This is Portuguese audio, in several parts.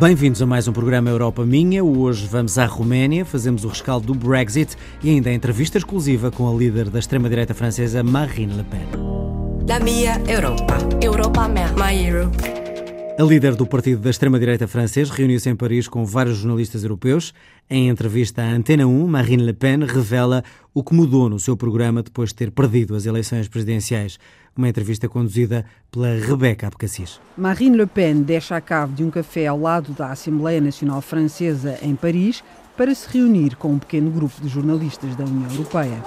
Bem-vindos a mais um programa Europa Minha. Hoje vamos à Roménia, fazemos o rescaldo do Brexit e ainda a entrevista exclusiva com a líder da extrema-direita francesa Marine Le Pen. La minha Europa. Europa minha. My Europe. A líder do partido da extrema-direita francês reuniu-se em Paris com vários jornalistas europeus. Em entrevista à Antena 1, Marine Le Pen revela o que mudou no seu programa depois de ter perdido as eleições presidenciais. Uma entrevista conduzida pela Rebeca Abcacis. Marine Le Pen deixa a cave de um café ao lado da Assembleia Nacional Francesa, em Paris, para se reunir com um pequeno grupo de jornalistas da União Europeia.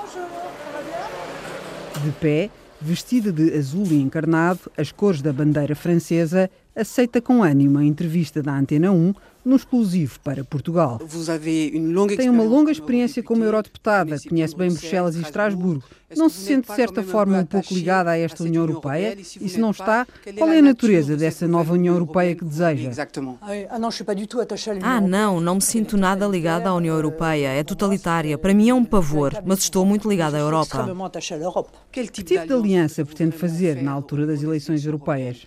De pé, vestida de azul e encarnado, as cores da bandeira francesa, aceita com ânimo a entrevista da Antena 1 no exclusivo para Portugal. Tem uma longa experiência como eurodeputada, conhece bem Bruxelas e Estrasburgo. Não se sente, de certa forma, um pouco ligada a esta União Europeia? E se não está, qual é a natureza dessa nova União Europeia que deseja? Ah, não, não me sinto nada ligada à União Europeia. É totalitária. Para mim é um pavor, mas estou muito ligada à Europa. Que tipo de aliança pretende fazer na altura das eleições europeias?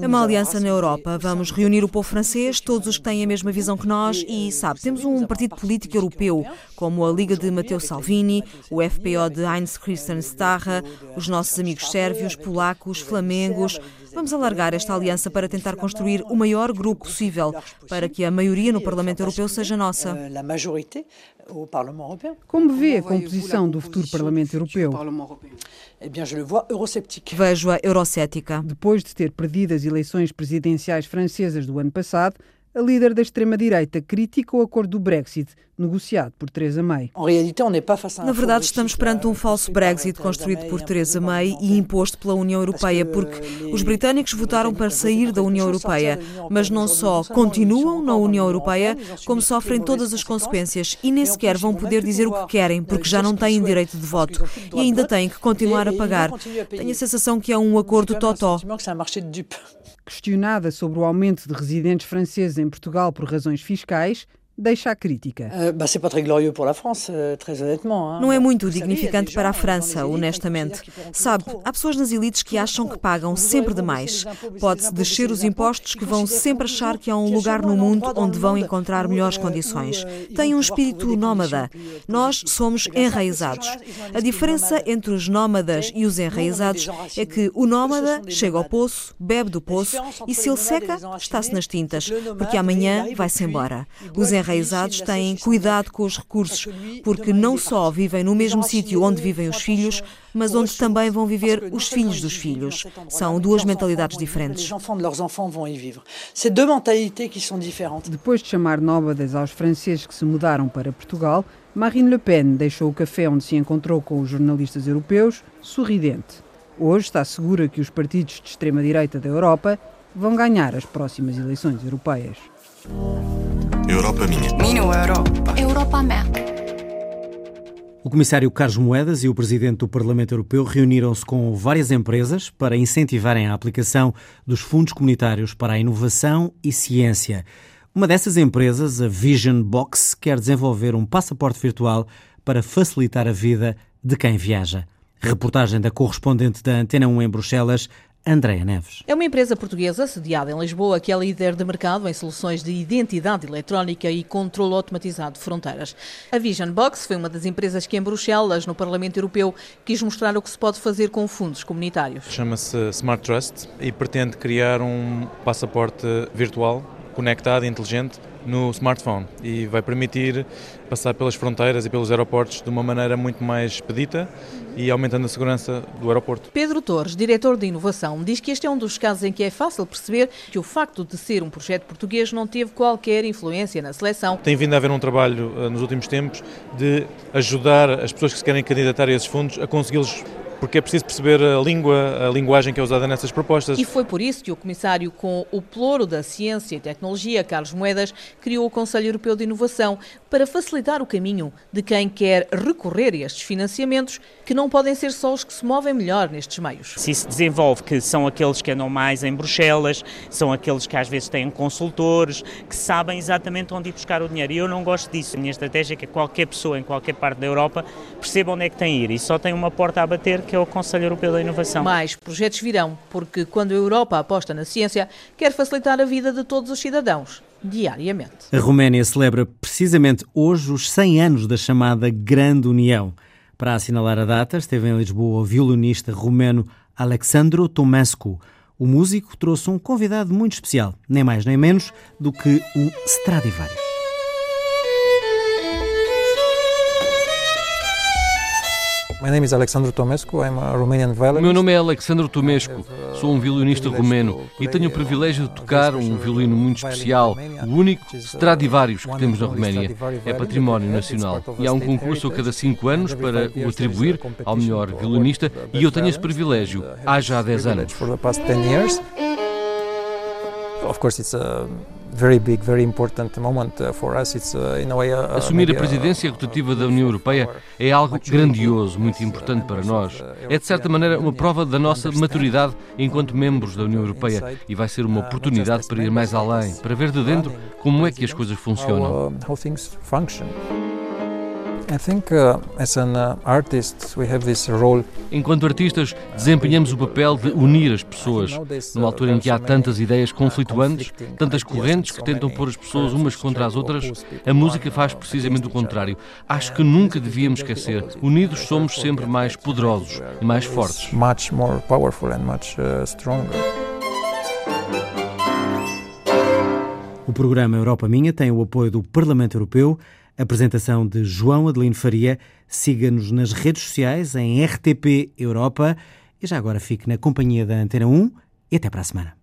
É uma aliança na Europa. Vamos reunir o povo francês, todos os que têm a mesma visão que nós e, sabe, temos um partido político europeu, como a Liga de Matteo Salvini, o FPO de Heinz Christian Starra, os nossos amigos sérvios, polacos, flamengos. Vamos alargar esta aliança para tentar construir o maior grupo possível, para que a maioria no Parlamento Europeu seja nossa. Como vê a composição do futuro Parlamento Europeu? Vejo-a eurocética. Depois de ter perdido as eleições presidenciais francesas do ano passado, a líder da extrema-direita critica o acordo do Brexit negociado por Theresa May. Na verdade, estamos perante um falso Brexit construído por Theresa May e imposto pela União Europeia, porque os britânicos votaram para sair da União Europeia, mas não só continuam na União Europeia, como sofrem todas as consequências e nem sequer vão poder dizer o que querem, porque já não têm direito de voto e ainda têm que continuar a pagar. Tenho a sensação que é um acordo totó. Questionada sobre o aumento de residentes franceses em Portugal por razões fiscais, deixa a crítica. Euh, Não é muito dignificante para a França, honestamente. Sabe, há pessoas nas elites que acham que pagam sempre demais. Pode-se descer os impostos que vão sempre achar que há um lugar no mundo onde vão encontrar melhores condições. Têm um espírito nómada. Nós somos enraizados. A diferença entre os nómadas e os enraizados é que o nómada chega ao poço, bebe do poço e se ele seca, está-se nas tintas, porque amanhã vai-se embora. Os enraizados têm cuidado com os recursos, porque não só vivem no mesmo sítio onde vivem os filhos, mas onde também vão viver os filhos dos filhos. São duas mentalidades diferentes. Depois de chamar nómadas aos franceses que se mudaram para Portugal, Marine Le Pen deixou o café onde se encontrou com os jornalistas europeus sorridente. Hoje está segura que os partidos de extrema-direita da Europa vão ganhar as próximas eleições europeias. Europa minha. Minha Europa. Europa minha. O comissário Carlos Moedas e o presidente do Parlamento Europeu reuniram-se com várias empresas para incentivarem a aplicação dos fundos comunitários para a inovação e ciência. Uma dessas empresas, a Vision Box, quer desenvolver um passaporte virtual para facilitar a vida de quem viaja. Reportagem da correspondente da Antena 1 em Bruxelas, Andréa Neves. É uma empresa portuguesa sediada em Lisboa que é líder de mercado em soluções de identidade eletrónica e controle automatizado de fronteiras. A Vision Box foi uma das empresas que em Bruxelas, no Parlamento Europeu, quis mostrar o que se pode fazer com fundos comunitários. Chama-se Smart Trust e pretende criar um passaporte virtual conectado e inteligente no smartphone e vai permitir passar pelas fronteiras e pelos aeroportos de uma maneira muito mais expedita e aumentando a segurança do aeroporto. Pedro Torres, diretor de inovação, diz que este é um dos casos em que é fácil perceber que o facto de ser um projeto português não teve qualquer influência na seleção. Tem vindo a haver um trabalho eh, nos últimos tempos de ajudar as pessoas que se querem candidatar a esses fundos a consegui-los porque é preciso perceber a língua, a linguagem que é usada nessas propostas. E foi por isso que o comissário com o ploro da ciência e tecnologia, Carlos Moedas, criou o Conselho Europeu de Inovação para facilitar o caminho de quem quer recorrer a estes financiamentos, que não podem ser só os que se movem melhor nestes meios. Se se desenvolve que são aqueles que andam mais em Bruxelas, são aqueles que às vezes têm consultores, que sabem exatamente onde ir buscar o dinheiro. E eu não gosto disso. A minha estratégia é que qualquer pessoa em qualquer parte da Europa perceba onde é que tem a ir e só tem uma porta a bater que é o Conselho Europeu da Inovação. Mais projetos virão, porque quando a Europa aposta na ciência, quer facilitar a vida de todos os cidadãos diariamente. A Roménia celebra precisamente hoje os 100 anos da chamada Grande União. Para assinalar a data, esteve em Lisboa o violinista romeno Alexandru Tomescu. O músico trouxe um convidado muito especial, nem mais nem menos do que o Stradivarius. My name is Alexandru Tomescu. I'm a Romanian violinist. Meu nome é Alexandru Tomescu. Sou um violinista romeno e tenho o privilégio de tocar um violino muito especial, o único Stradivarius que temos na Roménia. É património nacional e há um concurso a cada cinco anos para o atribuir ao melhor violinista e eu tenho esse privilégio há já 10 anos. Assumir a presidência rotativa da União Europeia é algo grandioso, muito importante para nós. É de certa maneira uma prova da nossa maturidade enquanto membros da União Europeia e vai ser uma oportunidade para ir mais além, para ver de dentro como é que as coisas funcionam. Enquanto artistas, desempenhamos o papel de unir as pessoas. Numa altura em que há tantas ideias conflituantes, tantas correntes que tentam pôr as pessoas umas contra as outras, a música faz precisamente o contrário. Acho que nunca devíamos esquecer. Unidos somos sempre mais poderosos e mais fortes. Much more powerful and much uh, stronger. O programa Europa Minha tem o apoio do Parlamento Europeu Apresentação de João Adelino Faria. Siga-nos nas redes sociais em RTP Europa. E já agora fique na companhia da Antena 1 e até para a semana.